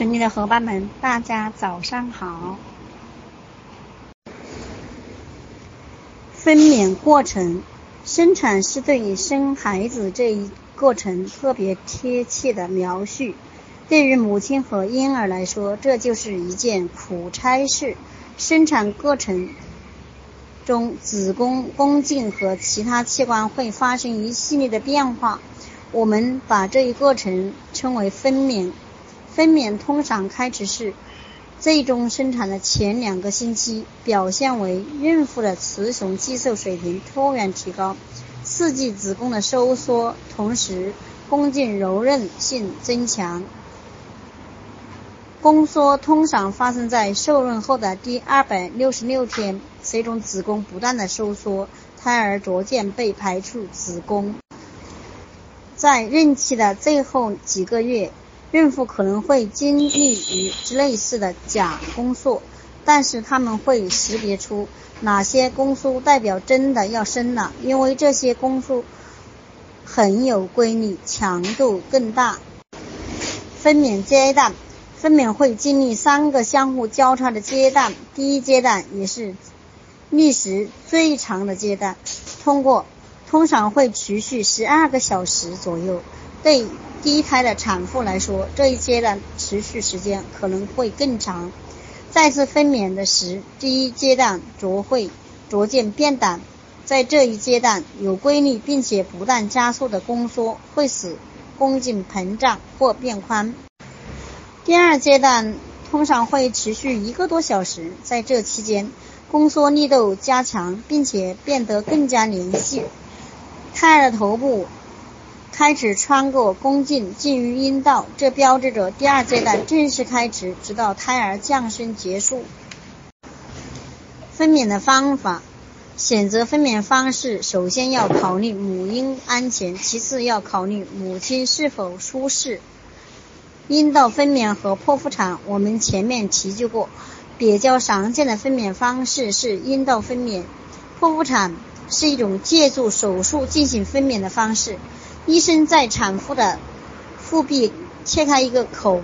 群里的伙伴们，大家早上好。分娩过程，生产是对生孩子这一过程特别贴切的描述。对于母亲和婴儿来说，这就是一件苦差事。生产过程中，子宫、宫颈和其他器官会发生一系列的变化，我们把这一过程称为分娩。分娩通常开始是最终生产的前两个星期，表现为孕妇的雌雄激素水平突然提高，刺激子宫的收缩，同时宫颈柔韧性增强。宫缩通常发生在受孕后的第二百六十六天，随着子宫不断的收缩，胎儿逐渐被排出子宫。在孕期的最后几个月。孕妇可能会经历与之类似的假宫缩，但是他们会识别出哪些宫缩代表真的要生了，因为这些宫缩很有规律，强度更大。分娩阶段，分娩会经历三个相互交叉的阶段，第一阶段也是历时最长的阶段，通过通常会持续十二个小时左右。对第一胎的产妇来说，这一阶段持续时间可能会更长。再次分娩的时，第一阶段逐会逐渐变短。在这一阶段，有规律并且不断加速的宫缩会使宫颈膨胀或变宽。第二阶段通常会持续一个多小时，在这期间，宫缩力度加强，并且变得更加连续。胎儿头部。开始穿过宫颈进入阴道，这标志着第二阶段正式开始，直到胎儿降生结束。分娩的方法，选择分娩方式，首先要考虑母婴安全，其次要考虑母亲是否舒适。阴道分娩和剖腹产，我们前面提及过，比较常见的分娩方式是阴道分娩。剖腹产是一种借助手术进行分娩的方式。医生在产妇的腹壁切开一个口，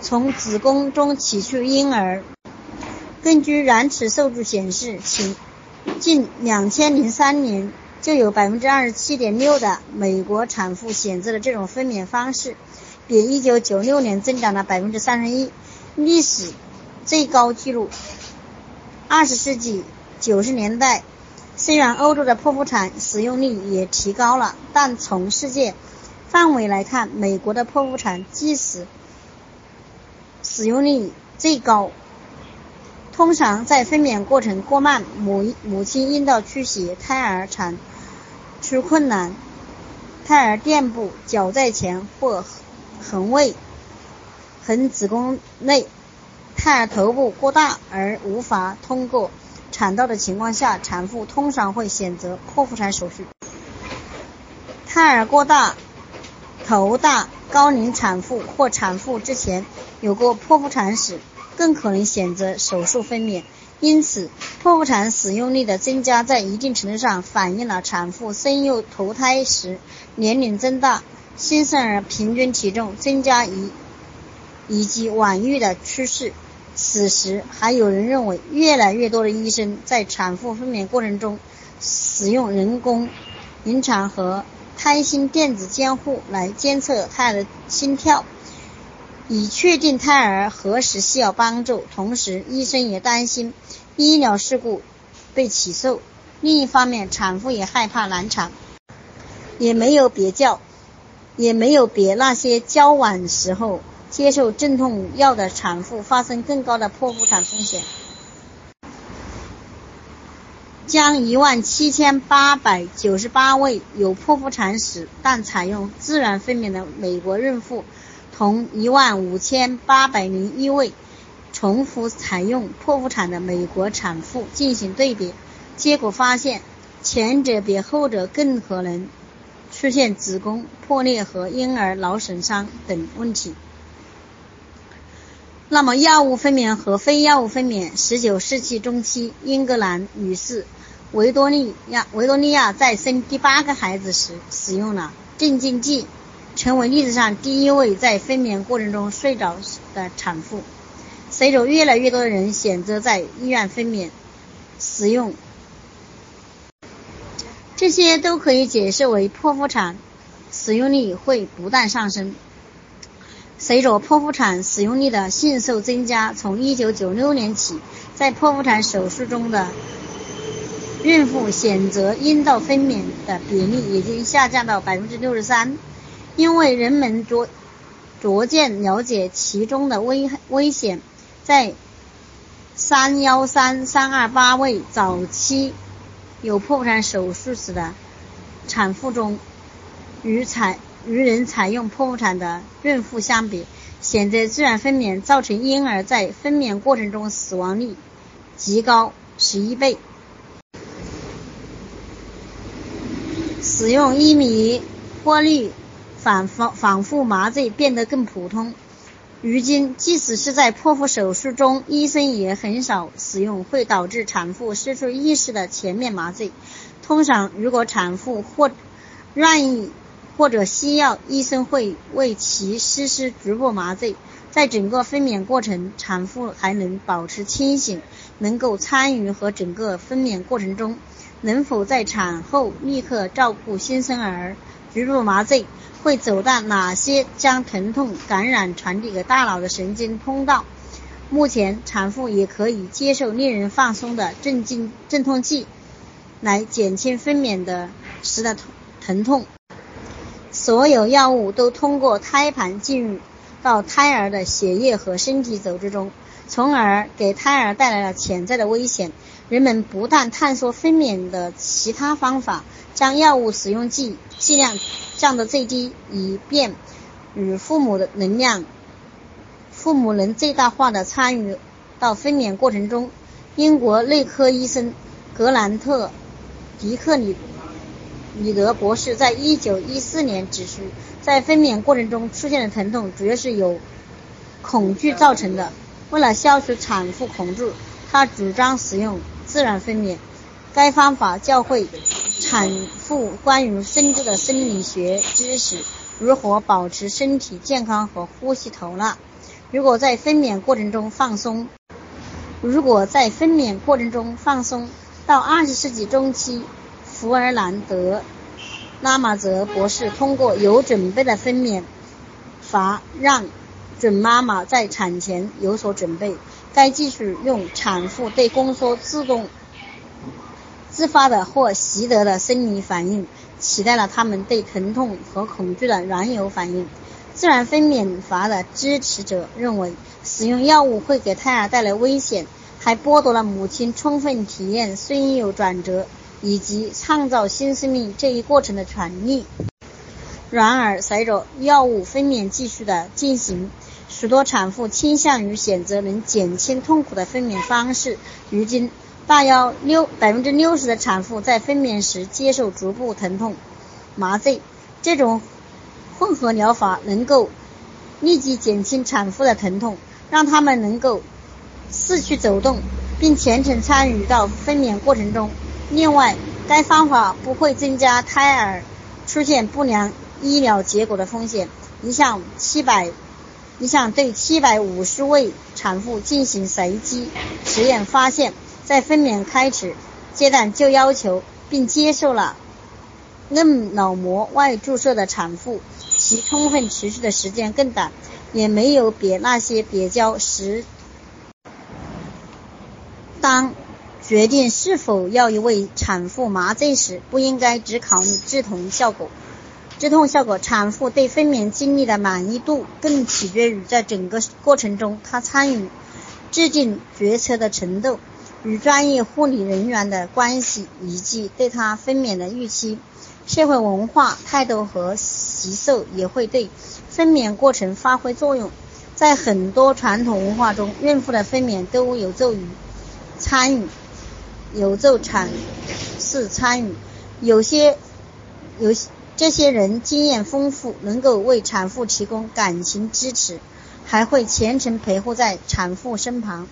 从子宫中取出婴儿。根据软尺数据显示，近近两千零三年就有百分之二十七点六的美国产妇选择了这种分娩方式，比一九九六年增长了百分之三十一，历史最高纪录。二十世纪九十年代。虽然欧洲的剖腹产使用率也提高了，但从世界范围来看，美国的剖腹产即使使用率最高。通常在分娩过程过慢，母母亲阴道出血，胎儿产出困难，胎儿垫部脚在前或横位横子宫内，胎儿头部过大而无法通过。产道的情况下，产妇通常会选择剖腹产手术。胎儿过大、头大、高龄产妇或产妇之前有过剖腹产史，更可能选择手术分娩。因此，剖腹产使用率的增加，在一定程度上反映了产妇生幼头胎时年龄增大、新生儿平均体重增加以以及晚育的趋势。此时，还有人认为，越来越多的医生在产妇分娩过程中使用人工引产和胎心电子监护来监测胎儿的心跳，以确定胎儿何时需要帮助。同时，医生也担心医疗事故被起诉。另一方面，产妇也害怕难产，也没有别叫，也没有别那些交往时候。接受镇痛药的产妇发生更高的剖腹产风险。将一万七千八百九十八位有剖腹产史但采用自然分娩的美国孕妇，同一万五千八百零一位重复采用剖腹产的美国产妇进行对比，结果发现，前者比后者更可能出现子宫破裂和婴儿脑损伤等问题。那么，药物分娩和非药物分娩。十九世纪中期，英格兰女士维多利亚维多利亚在生第八个孩子时使用了镇静剂，成为历史上第一位在分娩过程中睡着的产妇。随着越来越多的人选择在医院分娩，使用这些都可以解释为剖腹产使用率会不断上升。随着剖腹产使用率的迅速增加，从1996年起，在剖腹产手术中的孕妇选择阴道分娩的比例已经下降到百分之六十三。因为人们逐逐渐了解其中的危危险，在三幺三三二八位早期有剖腹产手术史的产妇中，与采与人采用剖腹产的孕妇相比，选择自然分娩造成婴儿在分娩过程中死亡率极高十一倍。使用一米过滤反反反复麻醉变得更普通。如今，即使是在剖腹手术中，医生也很少使用会导致产妇失去意识的全面麻醉。通常，如果产妇或愿意或者西药，医生会为其实施局部麻醉。在整个分娩过程，产妇还能保持清醒，能够参与和整个分娩过程中。能否在产后立刻照顾新生儿？局部麻醉会走到哪些将疼痛感染传递给大脑的神经通道？目前，产妇也可以接受令人放松的镇静镇痛剂，来减轻分娩的时的疼疼痛。所有药物都通过胎盘进入到胎儿的血液和身体组织中，从而给胎儿带来了潜在的危险。人们不断探索分娩的其他方法，将药物使用剂剂量降到最低，以便与父母的能量，父母能最大化的参与到分娩过程中。英国内科医生格兰特·迪克里米德博士在一九一四年指出，在分娩过程中出现的疼痛主要是由恐惧造成的。为了消除产妇恐惧，他主张使用。自然分娩，该方法教会产妇关于生殖的生理学知识，如何保持身体健康和呼吸透纳。如果在分娩过程中放松，如果在分娩过程中放松，到二十世纪中期，弗尔南德拉马泽博士通过有准备的分娩法，让准妈妈在产前有所准备。该技术用产妇对宫缩自动自发的或习得的生理反应，取代了他们对疼痛和恐惧的原有反应。自然分娩法的支持者认为，使用药物会给胎儿带来危险，还剥夺了母亲充分体验孙有转折以及创造新生命这一过程的权利。然而，随着药物分娩技术的进行，许多产妇倾向于选择能减轻痛苦的分娩方式。如今，大约六百分之六十的产妇在分娩时接受局部疼痛麻醉。这种混合疗法能够立即减轻产妇的疼痛，让她们能够四处走动，并全程参与到分娩过程中。另外，该方法不会增加胎儿出现不良医疗结果的风险。一项七百。一项对七百五十位产妇进行随机实验发现，在分娩开始阶段就要求并接受了硬脑膜外注射的产妇，其充分持续的时间更短，也没有比那些别交时。当决定是否要一位产妇麻醉时，不应该只考虑止痛效果。止痛效果，产妇对分娩经历的满意度更取决于在整个过程中她参与制定决策的程度、与专业护理人员的关系以及对她分娩的预期。社会文化态度和习俗也会对分娩过程发挥作用。在很多传统文化中，孕妇的分娩都有助于参与，有助产士参与。有些有。这些人经验丰富，能够为产妇提供感情支持，还会全程陪护在产妇身旁。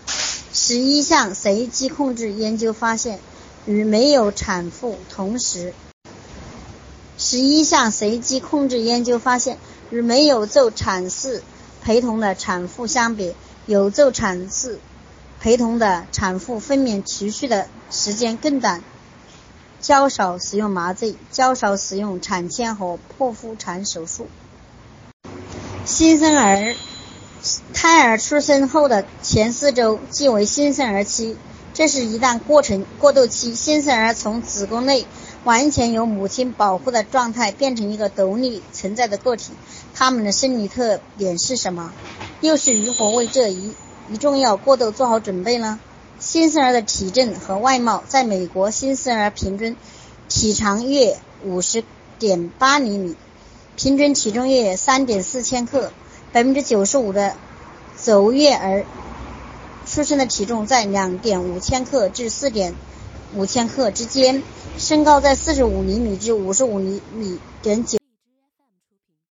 十一项随机控制研究发现，与没有产妇同时，十一项随机控制研究发现，与没有做产试陪同的产妇相比，有做产试陪同的产妇分娩持续的时间更短，较少使用麻醉，较少使用产钎和剖腹产手术。新生儿胎儿出生后的前四周即为新生儿期，这是一段过程过渡期，新生儿从子宫内完全由母亲保护的状态变成一个独立存在的个体。他们的生理特点是什么？又是如何为这一一重要过度做好准备呢？新生儿的体征和外貌，在美国，新生儿平均体长约五十点八厘米，平均体重约三点四千克，百分之九十五的走月儿出生的体重在两点五千克至四点五千克之间，身高在四十五厘米至五十五厘米点九。